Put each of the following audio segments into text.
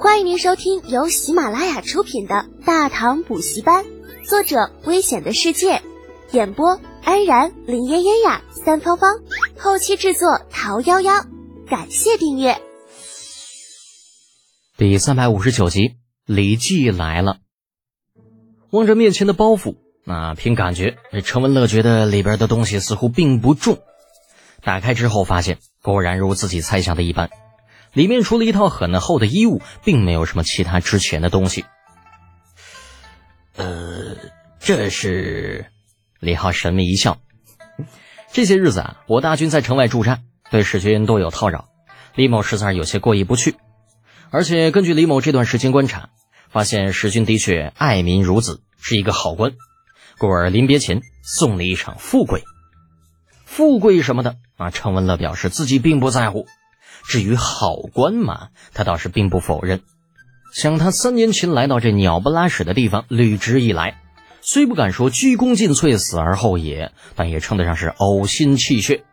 欢迎您收听由喜马拉雅出品的《大唐补习班》，作者：危险的世界，演播：安然、林嫣嫣呀、三芳芳，后期制作：桃夭夭。感谢订阅。第三百五十九集，李记来了。望着面前的包袱，那凭感觉，陈文乐觉得里边的东西似乎并不重。打开之后，发现果然如自己猜想的一般。里面除了一套很厚的衣物，并没有什么其他值钱的东西。呃，这是李浩神秘一笑。这些日子啊，我大军在城外驻扎，对史军多有叨扰，李某实在有些过意不去。而且根据李某这段时间观察，发现史军的确爱民如子，是一个好官，故而临别前送了一场富贵。富贵什么的啊，程文乐表示自己并不在乎。至于好官嘛，他倒是并不否认。想他三年前来到这鸟不拉屎的地方，履职以来，虽不敢说鞠躬尽瘁，死而后已，但也称得上是呕心泣血。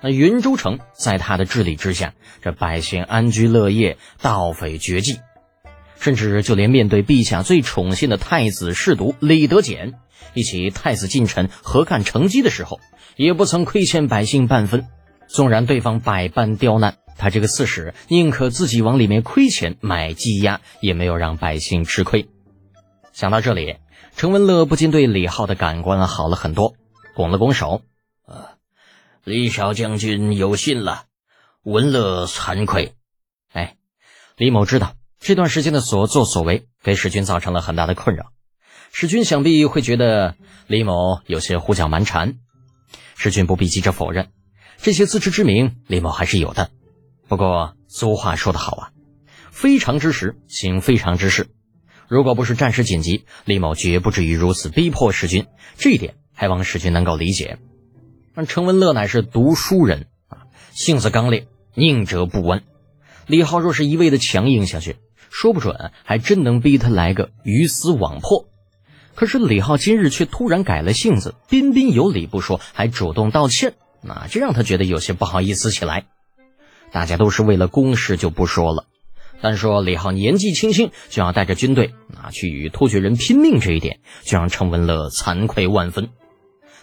那云州城在他的治理之下，这百姓安居乐业，盗匪绝迹，甚至就连面对陛下最宠信的太子侍读李德俭，一起太子近臣合干成绩的时候，也不曾亏欠百姓半分。纵然对方百般刁难。他这个刺史宁可自己往里面亏钱买鸡鸭，也没有让百姓吃亏。想到这里，程文乐不禁对李浩的感官好了很多，拱了拱手：“啊，李少将军有信了，文乐惭愧。”哎，李某知道这段时间的所作所为给史军造成了很大的困扰，史军想必会觉得李某有些胡搅蛮缠。史军不必急着否认，这些自知之明，李某还是有的。不过俗话说得好啊，非常之时行非常之事。如果不是战事紧急，李某绝不至于如此逼迫史军。这一点还望史军能够理解。但程文乐乃是读书人啊，性子刚烈，宁折不弯。李浩若是一味的强硬下去，说不准还真能逼他来个鱼死网破。可是李浩今日却突然改了性子，彬彬有礼不说，还主动道歉，那这让他觉得有些不好意思起来。大家都是为了公事，就不说了。单说李浩年纪轻轻就要带着军队啊去与突厥人拼命，这一点就让程文乐惭愧万分。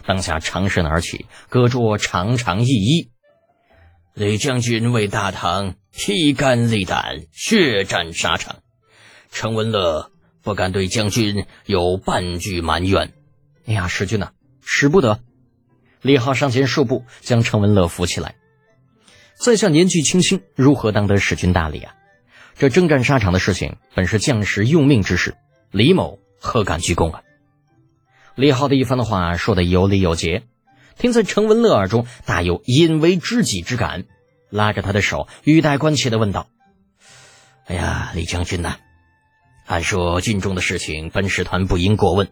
当下长身而起，胳膊长长一揖：“李将军为大唐披肝沥胆，血战沙场，程文乐不敢对将军有半句埋怨。”哎呀，使君呐，使不得！李浩上前数步，将程文乐扶起来。在下年纪轻轻，如何当得使君大礼啊？这征战沙场的事情，本是将士用命之事，李某何敢居功啊？李浩的一番的话说的有理有节，听在程文乐耳中，大有引为知己之感，拉着他的手，语带关切的问道：“哎呀，李将军呐，按说军中的事情，本使团不应过问，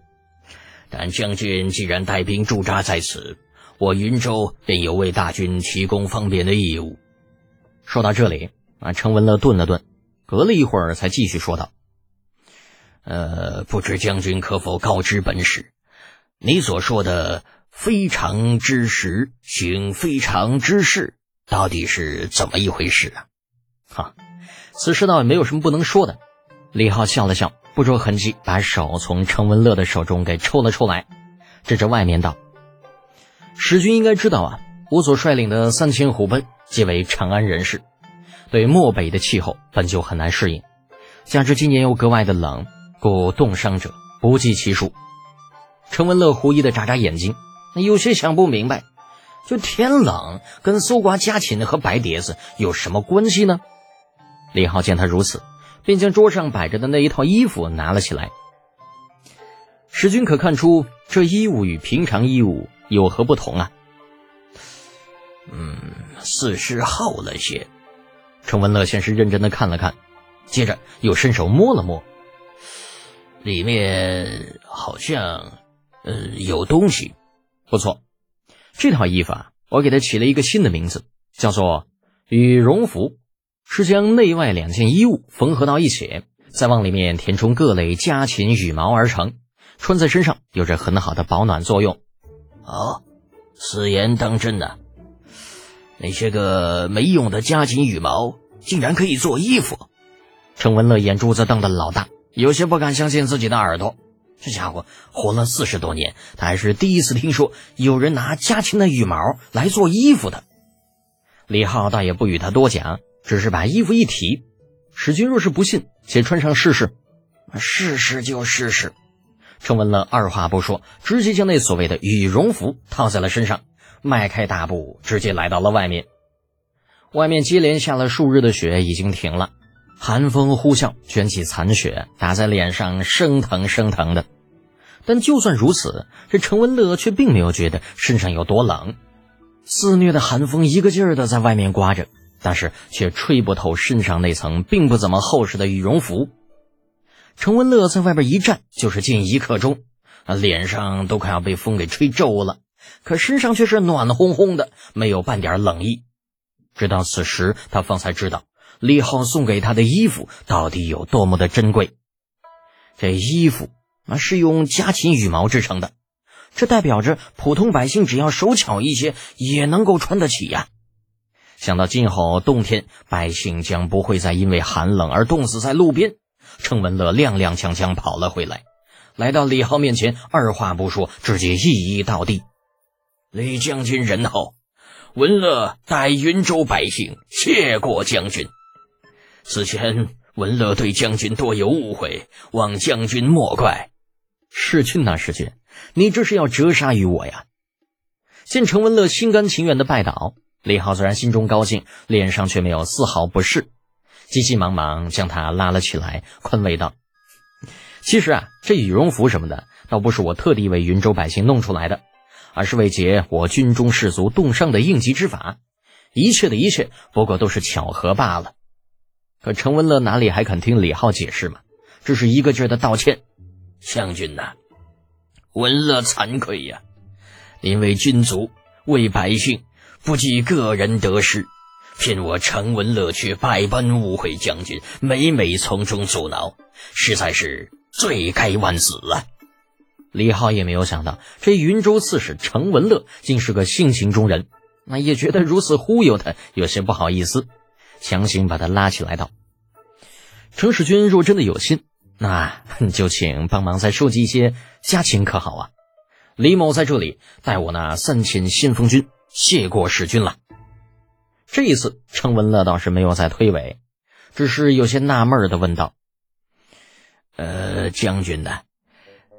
但将军既然带兵驻扎在此。”我云州便有为大军提供方便的义务。说到这里，啊，程文乐顿了顿，隔了一会儿才继续说道：“呃，不知将军可否告知本使，你所说的非常之时行非常之事，到底是怎么一回事啊？”哈，此事倒也没有什么不能说的。李浩笑了笑，不着痕迹把手从程文乐的手中给抽了出来，指着外面道。史军应该知道啊，我所率领的三千虎贲皆为长安人士，对漠北的气候本就很难适应，加之今年又格外的冷，故冻伤者不计其数。程文乐狐疑的眨眨眼睛，有些想不明白，就天冷跟搜刮家禽和白碟子有什么关系呢？李浩见他如此，便将桌上摆着的那一套衣服拿了起来。史军可看出这衣物与平常衣物。有何不同啊？嗯，似是厚了些。程文乐先是认真的看了看，接着又伸手摸了摸，里面好像呃有东西。不错，这套衣服啊，我给它起了一个新的名字，叫做羽绒服，是将内外两件衣物缝合到一起，再往里面填充各类家禽羽毛而成，穿在身上有着很好的保暖作用。哦，此言当真呐？那些个没用的家禽羽毛竟然可以做衣服？程文乐眼珠子瞪得老大，有些不敢相信自己的耳朵。这家伙活了四十多年，他还是第一次听说有人拿家禽的羽毛来做衣服的。李浩倒也不与他多讲，只是把衣服一提：“史君若是不信，且穿上试试。”“试试就试试。”程文乐二话不说，直接将那所谓的羽绒服套在了身上，迈开大步，直接来到了外面。外面接连下了数日的雪已经停了。寒风呼啸，卷起残雪，打在脸上，生疼生疼的。但就算如此，这陈文乐却并没有觉得身上有多冷。肆虐的寒风一个劲儿的在外面刮着，但是却吹不透身上那层并不怎么厚实的羽绒服。陈文乐在外边一站就是近一刻钟，啊，脸上都快要被风给吹皱了，可身上却是暖烘烘的，没有半点冷意。直到此时，他方才知道。李浩送给他的衣服到底有多么的珍贵？这衣服啊是用家禽羽毛制成的，这代表着普通百姓只要手巧一些也能够穿得起呀。想到今后冬天百姓将不会再因为寒冷而冻死在路边，程文乐踉踉跄跄跑了回来，来到李浩面前，二话不说，直接一一倒地。李将军仁厚，文乐代云州百姓谢过将军。此前文乐对将军多有误会，望将军莫怪。世君呐，世君，你这是要折杀于我呀！见程文乐心甘情愿的拜倒，李浩虽然心中高兴，脸上却没有丝毫不适，急急忙忙将他拉了起来，宽慰道：“其实啊，这羽绒服什么的，倒不是我特地为云州百姓弄出来的，而是为解我军中士卒冻伤的应急之法。一切的一切，不过都是巧合罢了。”可程文乐哪里还肯听李浩解释嘛？只是一个劲儿的道歉。将军呐，文乐惭愧呀！因为军族，为百姓，不计个人得失，骗我程文乐却百般误会将军，每每从中阻挠，实在是罪该万死啊！李浩也没有想到，这云州刺史程文乐竟是个性情中人，那也觉得如此忽悠他有些不好意思。强行把他拉起来道：“程使君若真的有心，那就请帮忙再收集一些家禽，可好啊？李某在这里代我那三千先锋军，谢过使君了。”这一次，程文乐倒是没有再推诿，只是有些纳闷的问道：“呃，将军呢？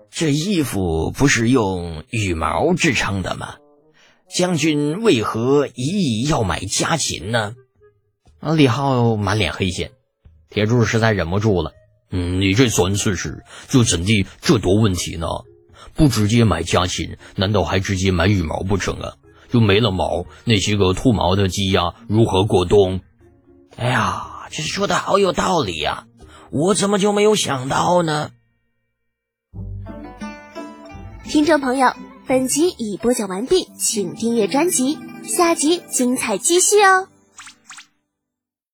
这衣服不是用羽毛制成的吗？将军为何一意要买家禽呢？”！李浩满脸黑线，铁柱实在忍不住了。嗯，你这三次是就怎地这多问题呢？不直接买家禽，难道还直接买羽毛不成啊？就没了毛，那些个秃毛的鸡鸭如何过冬？哎呀，这说的好有道理呀！我怎么就没有想到呢？听众朋友，本集已播讲完毕，请订阅专辑，下集精彩继续哦。